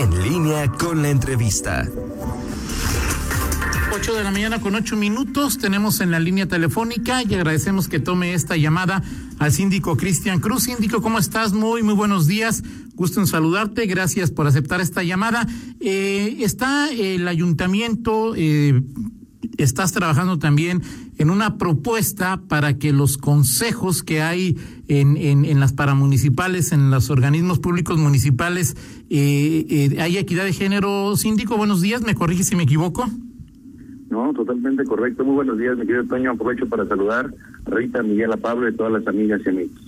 En línea con la entrevista. 8 de la mañana con 8 minutos tenemos en la línea telefónica y agradecemos que tome esta llamada al síndico Cristian Cruz. Síndico, ¿cómo estás? Muy, muy buenos días. Gusto en saludarte. Gracias por aceptar esta llamada. Eh, está el ayuntamiento eh, estás trabajando también en una propuesta para que los consejos que hay en, en, las paramunicipales, en los organismos públicos municipales, eh, eh, haya equidad de género. Síndico, buenos días, ¿me corrige si me equivoco? No, totalmente correcto. Muy buenos días, mi querido Toño. Aprovecho para saludar a Rita, Miguel, a Pablo y todas las amigas y amigos.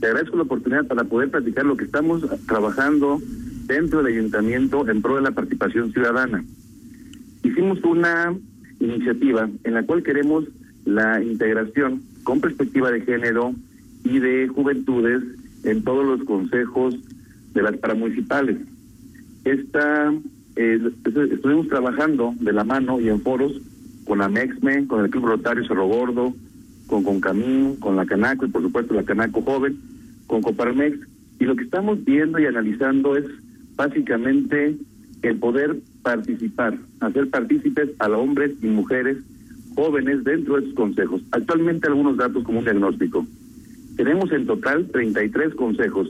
Te agradezco la oportunidad para poder platicar lo que estamos trabajando dentro del ayuntamiento en pro de la participación ciudadana. Hicimos una iniciativa en la cual queremos la integración con perspectiva de género y de juventudes en todos los consejos de las paramunicipales. Esta, eh, estuvimos trabajando de la mano y en foros con la MEXME, con el Club Rotario Cerro Gordo, con Concamín, con la Canaco y por supuesto la Canaco Joven, con Coparmex. Y lo que estamos viendo y analizando es básicamente el poder participar, hacer partícipes a hombres y mujeres jóvenes dentro de estos consejos. Actualmente algunos datos como un diagnóstico. Tenemos en total 33 consejos,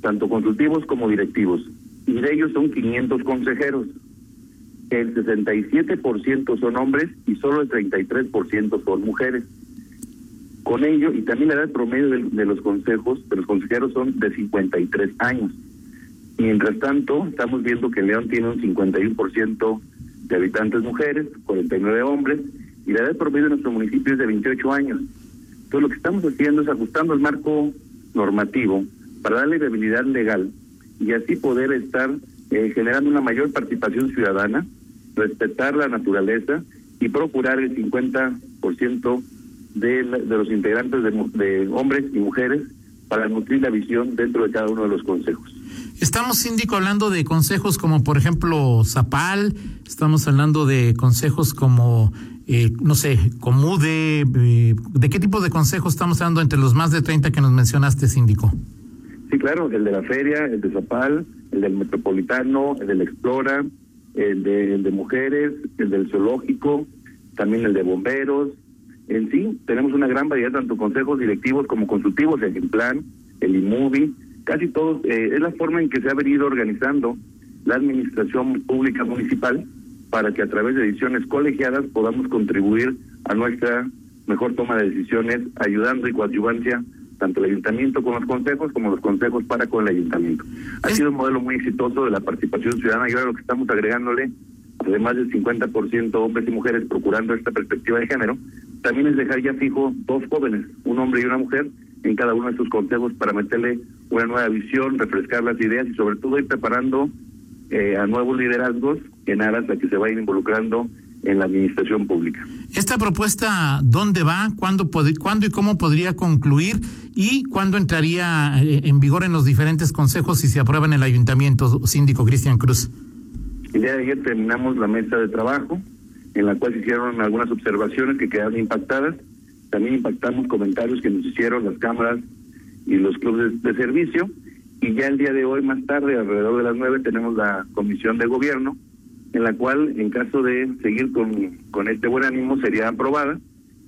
tanto consultivos como directivos, y de ellos son 500 consejeros. El 67% son hombres y solo el 33% son mujeres. Con ello, y también la edad promedio de los consejos, de los consejeros son de 53 años. Mientras tanto, estamos viendo que León tiene un 51% de habitantes mujeres, 49 hombres, y la edad promedio de nuestro municipio es de 28 años. Entonces, lo que estamos haciendo es ajustando el marco normativo para darle viabilidad legal y así poder estar eh, generando una mayor participación ciudadana, respetar la naturaleza y procurar el 50% de, de los integrantes de, de hombres y mujeres para nutrir la visión dentro de cada uno de los consejos. Estamos, síndico, hablando de consejos como, por ejemplo, Zapal, estamos hablando de consejos como, eh, no sé, Comude, eh, ¿de qué tipo de consejos estamos hablando entre los más de 30 que nos mencionaste, síndico? Sí, claro, el de la feria, el de Zapal, el del Metropolitano, el del Explora, el de, el de mujeres, el del zoológico, también el de bomberos. En sí, tenemos una gran variedad, tanto consejos directivos como consultivos, el plan, el IMUBI, casi todos, eh, es la forma en que se ha venido organizando la administración pública municipal para que a través de decisiones colegiadas podamos contribuir a nuestra mejor toma de decisiones, ayudando y coadyuvancia tanto el ayuntamiento con los consejos como los consejos para con el ayuntamiento. Ha sido un modelo muy exitoso de la participación ciudadana y ahora lo que estamos agregándole, además del 50% hombres y mujeres procurando esta perspectiva de género, también es dejar ya fijo dos jóvenes, un hombre y una mujer, en cada uno de sus consejos para meterle una nueva visión, refrescar las ideas y sobre todo ir preparando eh, a nuevos liderazgos en aras a que se vayan involucrando en la administración pública. ¿Esta propuesta dónde va? ¿Cuándo, ¿Cuándo y cómo podría concluir? ¿Y cuándo entraría eh, en vigor en los diferentes consejos si se aprueba en el ayuntamiento, síndico Cristian Cruz? El día de ayer terminamos la mesa de trabajo en la cual se hicieron algunas observaciones que quedaron impactadas también impactamos comentarios que nos hicieron las cámaras y los clubes de, servicio. Y ya el día de hoy, más tarde, alrededor de las nueve, tenemos la comisión de gobierno, en la cual, en caso de seguir con, con este buen ánimo, sería aprobada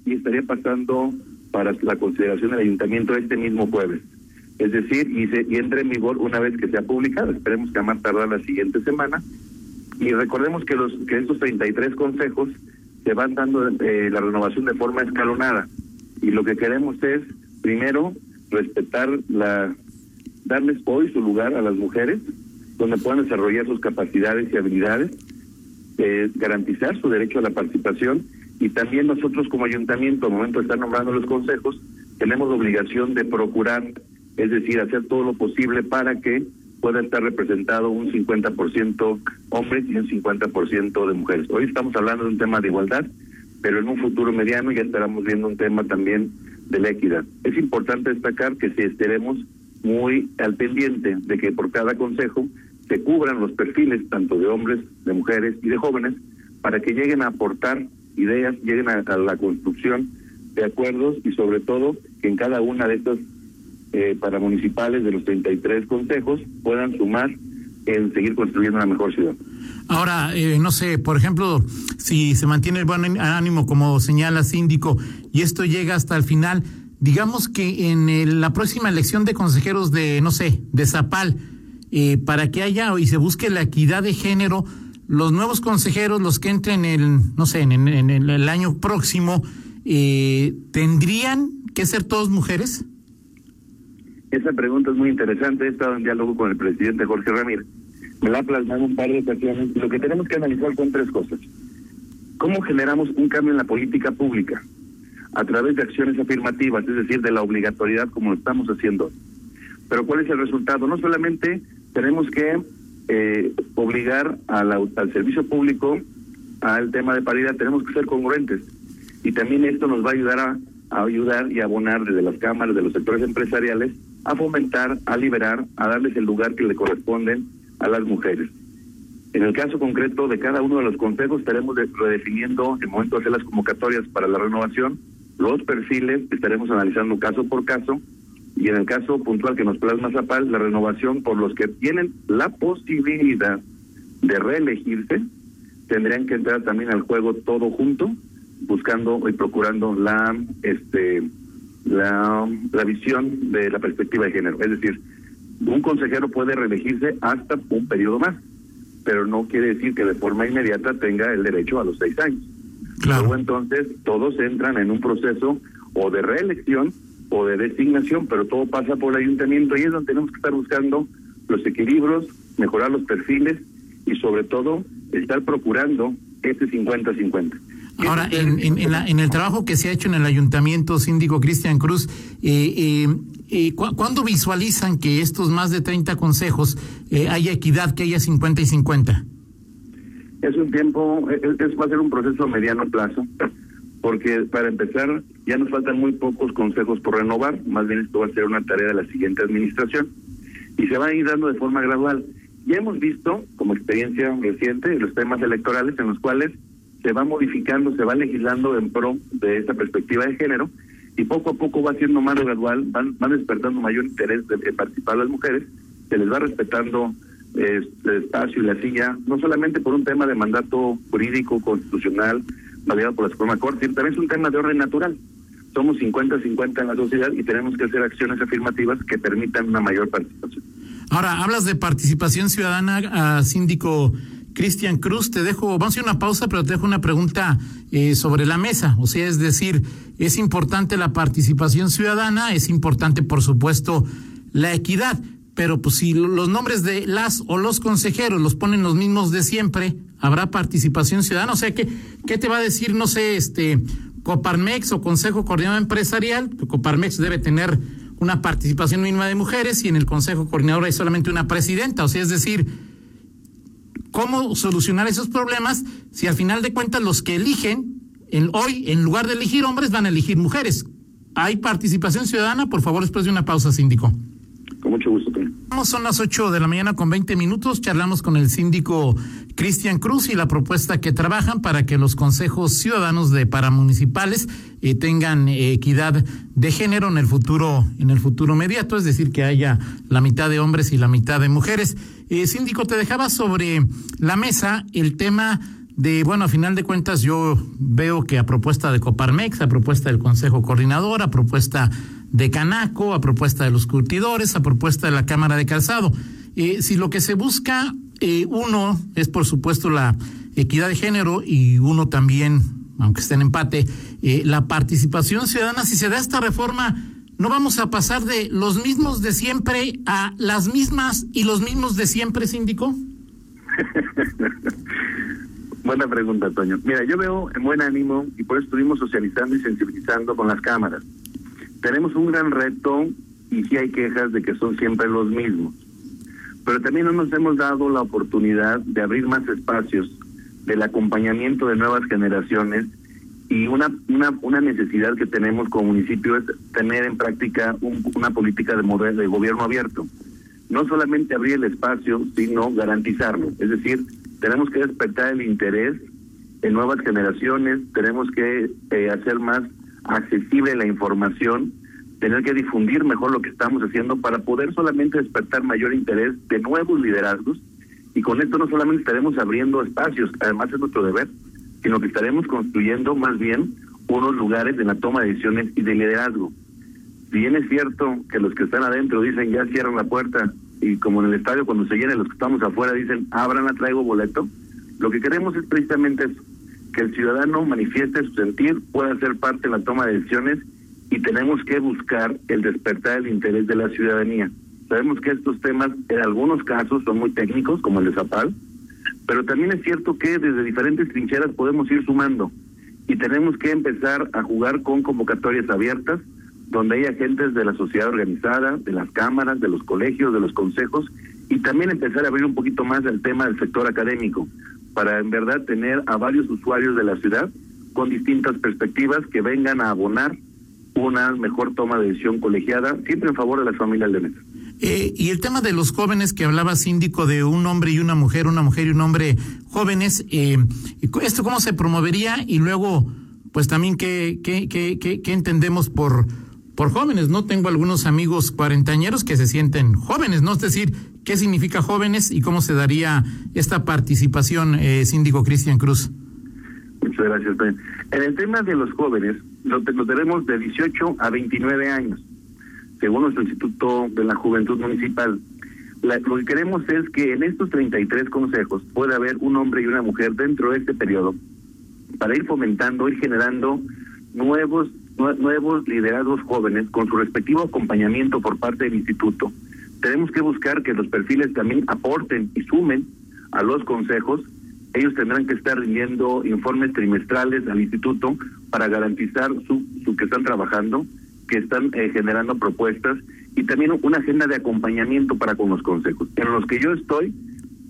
y estaría pasando para la consideración del ayuntamiento este mismo jueves. Es decir, y, se, y entre en vigor una vez que sea publicada. Esperemos que a más tardar la siguiente semana. Y recordemos que los que estos 33 consejos se van dando eh, la renovación de forma escalonada. Y lo que queremos es, primero, respetar la, darles hoy su lugar a las mujeres, donde puedan desarrollar sus capacidades y habilidades, eh, garantizar su derecho a la participación y también nosotros como ayuntamiento, al momento de estar nombrando los consejos, tenemos la obligación de procurar, es decir, hacer todo lo posible para que pueda estar representado un 50% hombres y un 50% de mujeres. Hoy estamos hablando de un tema de igualdad, pero en un futuro mediano ya estaremos viendo un tema también de la equidad. Es importante destacar que si estaremos muy al pendiente de que por cada consejo se cubran los perfiles tanto de hombres, de mujeres y de jóvenes para que lleguen a aportar ideas, lleguen a, a la construcción de acuerdos y sobre todo que en cada una de estas eh, para municipales de los 33 consejos puedan sumar en seguir construyendo una mejor ciudad. Ahora, eh, no sé, por ejemplo, si se mantiene el buen ánimo, como señala síndico, y esto llega hasta el final, digamos que en la próxima elección de consejeros de, no sé, de Zapal, eh, para que haya y se busque la equidad de género, los nuevos consejeros, los que entren el, no sé, en, el año próximo, eh, ¿tendrían que ser todos mujeres? Esa pregunta es muy interesante. He estado en diálogo con el presidente Jorge Ramírez. Me la ha plasmado un par de ocasiones. Lo que tenemos que analizar son tres cosas. ¿Cómo generamos un cambio en la política pública? A través de acciones afirmativas, es decir, de la obligatoriedad como lo estamos haciendo. Pero ¿cuál es el resultado? No solamente tenemos que eh, obligar al servicio público al tema de paridad, tenemos que ser congruentes. Y también esto nos va a ayudar a, a ayudar y abonar desde las cámaras, de los sectores empresariales, a fomentar, a liberar, a darles el lugar que le corresponden a las mujeres. En el caso concreto de cada uno de los consejos estaremos redefiniendo el momento de hacer las convocatorias para la renovación, los perfiles estaremos analizando caso por caso y en el caso puntual que nos plasma Zapal, la renovación por los que tienen la posibilidad de reelegirse, tendrían que entrar también al juego todo junto, buscando y procurando la este la, la visión de la perspectiva de género. Es decir, un consejero puede reelegirse hasta un periodo más, pero no quiere decir que de forma inmediata tenga el derecho a los seis años. Claro. Luego entonces todos entran en un proceso o de reelección o de designación, pero todo pasa por el ayuntamiento y es donde tenemos que estar buscando los equilibrios, mejorar los perfiles y sobre todo estar procurando este 50-50. Ahora, en, en, la, en, el trabajo que se ha hecho en el ayuntamiento, síndico Cristian Cruz, eh, eh, eh ¿cuándo visualizan que estos más de 30 consejos eh, haya equidad, que haya 50 y 50? Es un tiempo, es, va a ser un proceso a mediano plazo, porque para empezar ya nos faltan muy pocos consejos por renovar, más bien esto va a ser una tarea de la siguiente administración, y se va a ir dando de forma gradual. Ya hemos visto, como experiencia reciente, los temas electorales en los cuales se va modificando, se va legislando en pro de esa perspectiva de género y poco a poco va siendo más gradual, van, van despertando mayor interés de, participar las mujeres, se les va respetando eh, el espacio y la silla, no solamente por un tema de mandato jurídico, constitucional, validado por la Suprema Corte, sino también es un tema de orden natural. Somos 50-50 en la sociedad y tenemos que hacer acciones afirmativas que permitan una mayor participación. Ahora, hablas de participación ciudadana, a síndico Cristian Cruz, te dejo, vamos a hacer una pausa, pero te dejo una pregunta eh, sobre la mesa. O sea, es decir, es importante la participación ciudadana, es importante, por supuesto, la equidad, pero pues si los nombres de las o los consejeros los ponen los mismos de siempre, habrá participación ciudadana. O sea, ¿qué, qué te va a decir, no sé, este Coparmex o Consejo Coordinador Empresarial? Coparmex debe tener una participación mínima de mujeres y en el Consejo Coordinador hay solamente una presidenta. O sea, es decir, cómo solucionar esos problemas si al final de cuentas los que eligen en, hoy, en lugar de elegir hombres, van a elegir mujeres. ¿Hay participación ciudadana? Por favor, después de una pausa, síndico. Con mucho gusto. Son las 8 de la mañana con 20 minutos. Charlamos con el síndico Cristian Cruz y la propuesta que trabajan para que los consejos ciudadanos de paramunicipales eh, tengan eh, equidad de género en el futuro en el futuro inmediato, es decir, que haya la mitad de hombres y la mitad de mujeres. Eh, síndico, te dejaba sobre la mesa el tema de, bueno, a final de cuentas yo veo que a propuesta de Coparmex, a propuesta del Consejo Coordinador, a propuesta de Canaco, a propuesta de los curtidores, a propuesta de la Cámara de Calzado. Eh, si lo que se busca, eh, uno, es por supuesto la equidad de género y uno también, aunque esté en empate, eh, la participación ciudadana, si se da esta reforma, ¿no vamos a pasar de los mismos de siempre a las mismas y los mismos de siempre, síndico? Buena pregunta, Toño. Mira, yo veo en buen ánimo y por eso estuvimos socializando y sensibilizando con las cámaras tenemos un gran reto y sí hay quejas de que son siempre los mismos. Pero también no nos hemos dado la oportunidad de abrir más espacios del acompañamiento de nuevas generaciones y una, una, una necesidad que tenemos como municipio es tener en práctica una política de, modelo, de gobierno abierto. No solamente abrir el espacio, sino garantizarlo. Es decir, tenemos que despertar el interés en nuevas generaciones, tenemos que eh, hacer más accesible la información, tener que difundir mejor lo que estamos haciendo para poder solamente despertar mayor interés de nuevos liderazgos Y con esto no solamente estaremos abriendo espacios, además es nuestro deber, sino que estaremos construyendo más bien unos lugares de la toma de decisiones y de liderazgo. Si bien es cierto que los que están adentro dicen ya cierran la puerta y como en el estadio cuando se llenen los que estamos afuera dicen abran la traigo boleto, lo que queremos es precisamente eso, el ciudadano manifieste su sentir, pueda ser parte de la toma de decisiones y tenemos que buscar el despertar el interés de la ciudadanía. Sabemos que estos temas en algunos casos son muy técnicos, como el de Zapal, pero también es cierto que desde diferentes trincheras podemos ir sumando y tenemos que empezar a jugar con convocatorias abiertas, donde hay agentes de la sociedad organizada, de las cámaras, de los colegios, de los consejos, y también empezar a abrir un poquito más el tema del sector académico, para en verdad tener a varios usuarios de la ciudad con distintas perspectivas que vengan a abonar una mejor toma de decisión colegiada, siempre en favor de las familias de mesa. Eh, y el tema de los jóvenes que hablaba síndico de un hombre y una mujer, una mujer y un hombre jóvenes, eh, ¿esto cómo se promovería? Y luego, pues también, ¿qué, qué, qué, qué, entendemos por, por jóvenes? No tengo algunos amigos cuarentañeros que se sienten jóvenes, ¿no? Es decir, ¿qué significa jóvenes y cómo se daría esta participación, eh, síndico Cristian Cruz? Muchas gracias. En el tema de los jóvenes, lo, lo tenemos de 18 a 29 años según nuestro Instituto de la Juventud Municipal. lo que queremos es que en estos 33 consejos pueda haber un hombre y una mujer dentro de este periodo para ir fomentando, ir generando nuevos nuevos liderazgos jóvenes con su respectivo acompañamiento por parte del instituto. Tenemos que buscar que los perfiles también aporten y sumen a los consejos. Ellos tendrán que estar rindiendo informes trimestrales al instituto para garantizar su, que están trabajando que están eh, generando propuestas y también una agenda de acompañamiento para con los consejos. En los que yo estoy,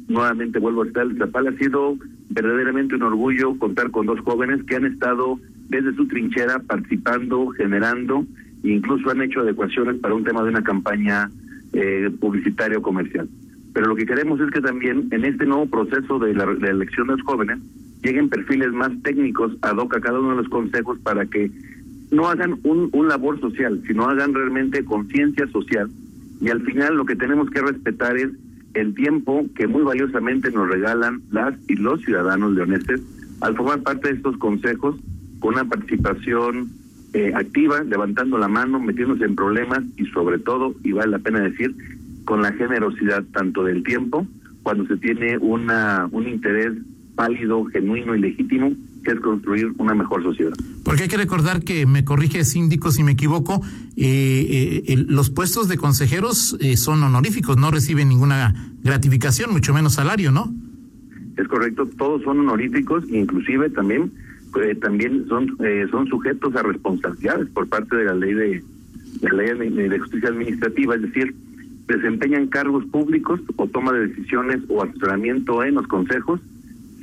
nuevamente vuelvo a estar, el Zapal ha sido verdaderamente un orgullo contar con dos jóvenes que han estado desde su trinchera participando, generando incluso han hecho adecuaciones para un tema de una campaña eh, publicitaria o comercial. Pero lo que queremos es que también en este nuevo proceso de la, elección de los jóvenes lleguen perfiles más técnicos ad hoc a cada uno de los consejos para que no hagan un, un labor social, sino hagan realmente conciencia social. Y al final lo que tenemos que respetar es el tiempo que muy valiosamente nos regalan las y los ciudadanos leoneses al formar parte de estos consejos con una participación eh, activa, levantando la mano, metiéndose en problemas y sobre todo, y vale la pena decir, con la generosidad tanto del tiempo, cuando se tiene una un interés válido, genuino y legítimo, que es construir una mejor sociedad. Porque hay que recordar que, me corrige síndico si me equivoco, eh, eh, los puestos de consejeros eh, son honoríficos, no reciben ninguna gratificación, mucho menos salario, ¿no? Es correcto, todos son honoríficos, inclusive también también son son sujetos a responsabilidades por parte de la ley de la ley de, justicia administrativa, es decir, desempeñan cargos públicos o toma de decisiones o asesoramiento en los consejos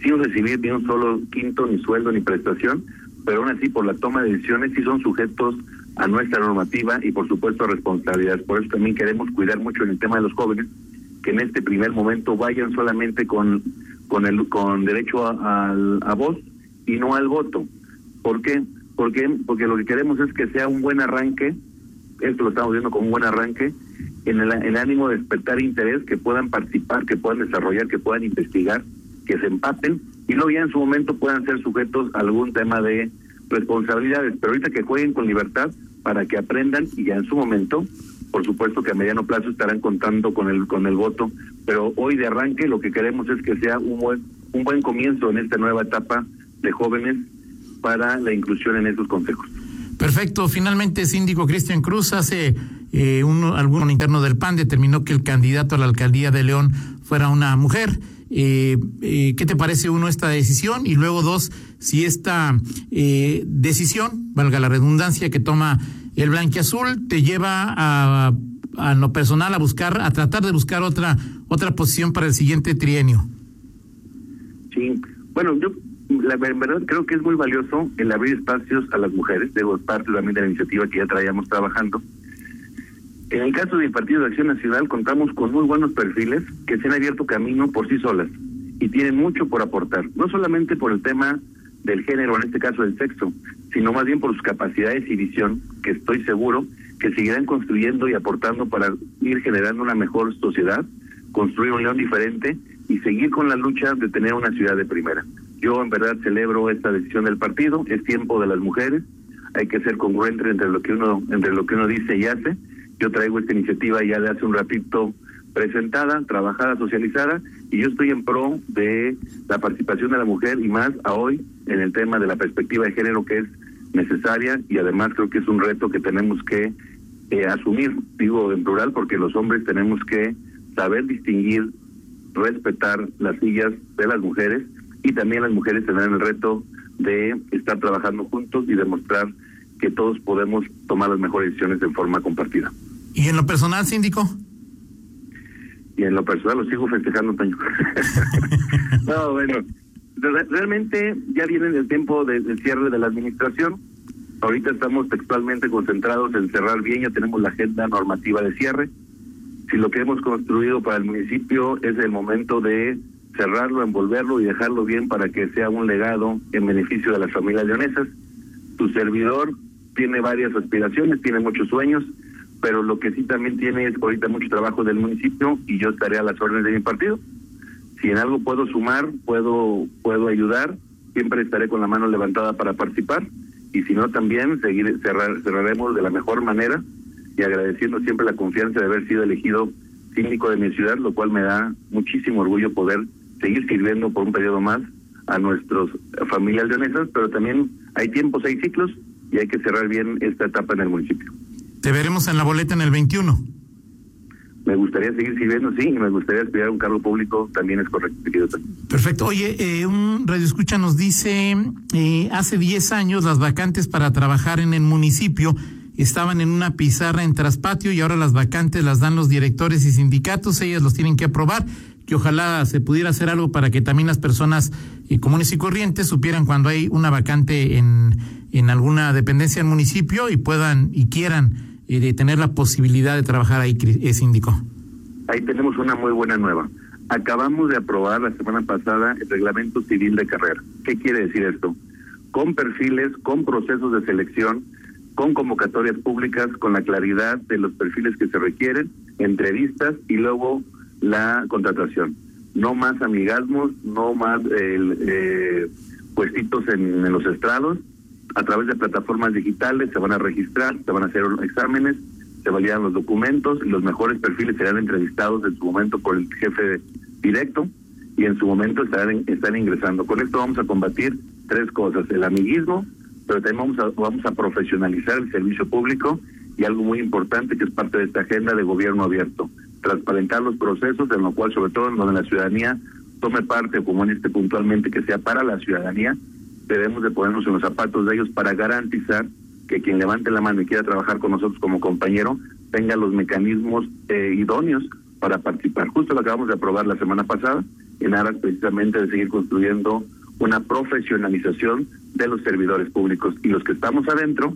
sin recibir ni un solo quinto, ni sueldo, ni prestación, pero aún así por la toma de decisiones sí son sujetos a nuestra normativa y por supuesto a responsabilidades. Por eso también queremos cuidar mucho en el tema de los jóvenes, que en este primer momento vayan solamente con con el con derecho a, a, voz y no al voto. ¿Por qué? Porque, porque lo que queremos es que sea un buen arranque, esto lo estamos viendo como un buen arranque, en el, el ánimo de despertar interés, que puedan participar, que puedan desarrollar, que puedan investigar que se empaten y luego ya en su momento puedan ser sujetos a algún tema de responsabilidades, pero ahorita que jueguen con libertad para que aprendan y ya en su momento, por supuesto que a mediano plazo estarán contando con el con el voto, pero hoy de arranque lo que queremos es que sea un buen un buen comienzo en esta nueva etapa de jóvenes para la inclusión en esos consejos. Perfecto. Finalmente, síndico Cristian Cruz hace eh, un, algún interno del PAN determinó que el candidato a la alcaldía de León fuera una mujer. Eh, eh, ¿Qué te parece uno esta decisión? Y luego dos, si esta eh, decisión, valga la redundancia, que toma el blanquiazul, te lleva a, a lo personal a buscar, a tratar de buscar otra otra posición para el siguiente trienio. Sí, bueno, yo la verdad creo que es muy valioso el abrir espacios a las mujeres, debo parte también de la iniciativa que ya traíamos trabajando en el caso del Partido de Acción Nacional contamos con muy buenos perfiles que se han abierto camino por sí solas y tienen mucho por aportar, no solamente por el tema del género, en este caso del sexo, sino más bien por sus capacidades y visión, que estoy seguro que seguirán construyendo y aportando para ir generando una mejor sociedad, construir un león diferente y seguir con la lucha de tener una ciudad de primera. Yo en verdad celebro esta decisión del partido, es tiempo de las mujeres, hay que ser congruente entre lo que uno entre lo que uno dice y hace. Yo traigo esta iniciativa ya de hace un ratito presentada, trabajada, socializada, y yo estoy en pro de la participación de la mujer y más a hoy en el tema de la perspectiva de género que es necesaria y además creo que es un reto que tenemos que eh, asumir, digo en plural, porque los hombres tenemos que saber distinguir, respetar las sillas de las mujeres y también las mujeres tendrán el reto de estar trabajando juntos y demostrar que todos podemos tomar las mejores decisiones en forma compartida. ¿Y en lo personal, síndico? Y en lo personal lo sigo festejando, Toño. no, bueno, realmente ya viene el tiempo del cierre de la administración. Ahorita estamos textualmente concentrados en cerrar bien, ya tenemos la agenda normativa de cierre. Si lo que hemos construido para el municipio es el momento de cerrarlo, envolverlo y dejarlo bien para que sea un legado en beneficio de las familias leonesas. Tu servidor tiene varias aspiraciones, tiene muchos sueños, pero lo que sí también tiene es ahorita mucho trabajo del municipio y yo estaré a las órdenes de mi partido. Si en algo puedo sumar, puedo puedo ayudar, siempre estaré con la mano levantada para participar y si no también seguir cerrar, cerraremos de la mejor manera y agradeciendo siempre la confianza de haber sido elegido síndico de mi ciudad, lo cual me da muchísimo orgullo poder seguir sirviendo por un periodo más a nuestros familias leonesas, pero también hay tiempos, hay ciclos y hay que cerrar bien esta etapa en el municipio. Te veremos en la boleta en el 21. Me gustaría seguir sirviendo, sí, y me gustaría aspirar a un cargo público, también es correcto. Perfecto. Oye, eh, un radio escucha nos dice, eh, hace 10 años las vacantes para trabajar en el municipio estaban en una pizarra en traspatio y ahora las vacantes las dan los directores y sindicatos, ellas los tienen que aprobar que ojalá se pudiera hacer algo para que también las personas eh, comunes y corrientes supieran cuando hay una vacante en, en alguna dependencia del municipio y puedan y quieran eh, tener la posibilidad de trabajar ahí, eh, síndico. Ahí tenemos una muy buena nueva. Acabamos de aprobar la semana pasada el reglamento civil de carrera. ¿Qué quiere decir esto? Con perfiles, con procesos de selección, con convocatorias públicas, con la claridad de los perfiles que se requieren, entrevistas y luego la contratación. No más amigasmos, no más eh, puestitos en, los estrados. A través de plataformas digitales se van a registrar, se van a hacer exámenes, se validan los documentos los mejores perfiles serán entrevistados en su momento por el jefe directo y en su momento estarán, están ingresando. Con esto vamos a combatir tres cosas, el amiguismo, pero también vamos a, vamos a profesionalizar el servicio público y algo muy importante que es parte de esta agenda de gobierno abierto, transparentar los procesos, en lo cual sobre todo en donde la ciudadanía tome parte, como en este puntualmente, que sea para la ciudadanía, debemos de ponernos en los zapatos de ellos para garantizar que quien levante la mano y quiera trabajar con nosotros como compañero tenga los mecanismos eh, idóneos para participar. Justo lo acabamos de aprobar la semana pasada, en aras precisamente de seguir construyendo una profesionalización de los servidores públicos. Y los que estamos adentro,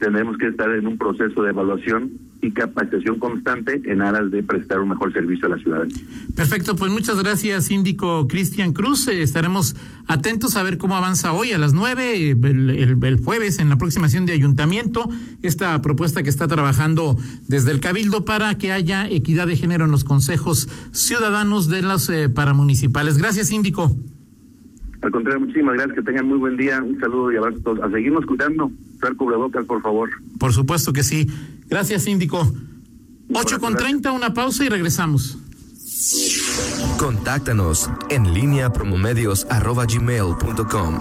tendremos que estar en un proceso de evaluación y capacitación constante en aras de prestar un mejor servicio a la ciudadanía. Perfecto, pues muchas gracias, síndico Cristian Cruz. Eh, estaremos atentos a ver cómo avanza hoy a las nueve, el, jueves, en la próxima sesión de ayuntamiento, esta propuesta que está trabajando desde el Cabildo para que haya equidad de género en los consejos ciudadanos de los eh, paramunicipales. Gracias, síndico. Al contrario, muchísimas gracias, que tengan muy buen día, un saludo y abrazo a todos. A seguirnos cuidando, usar cubrebocas, por favor. Por supuesto que sí. Gracias, síndico. 8 con 30, una pausa y regresamos. Contáctanos en línea promomedios arroba gmail.com.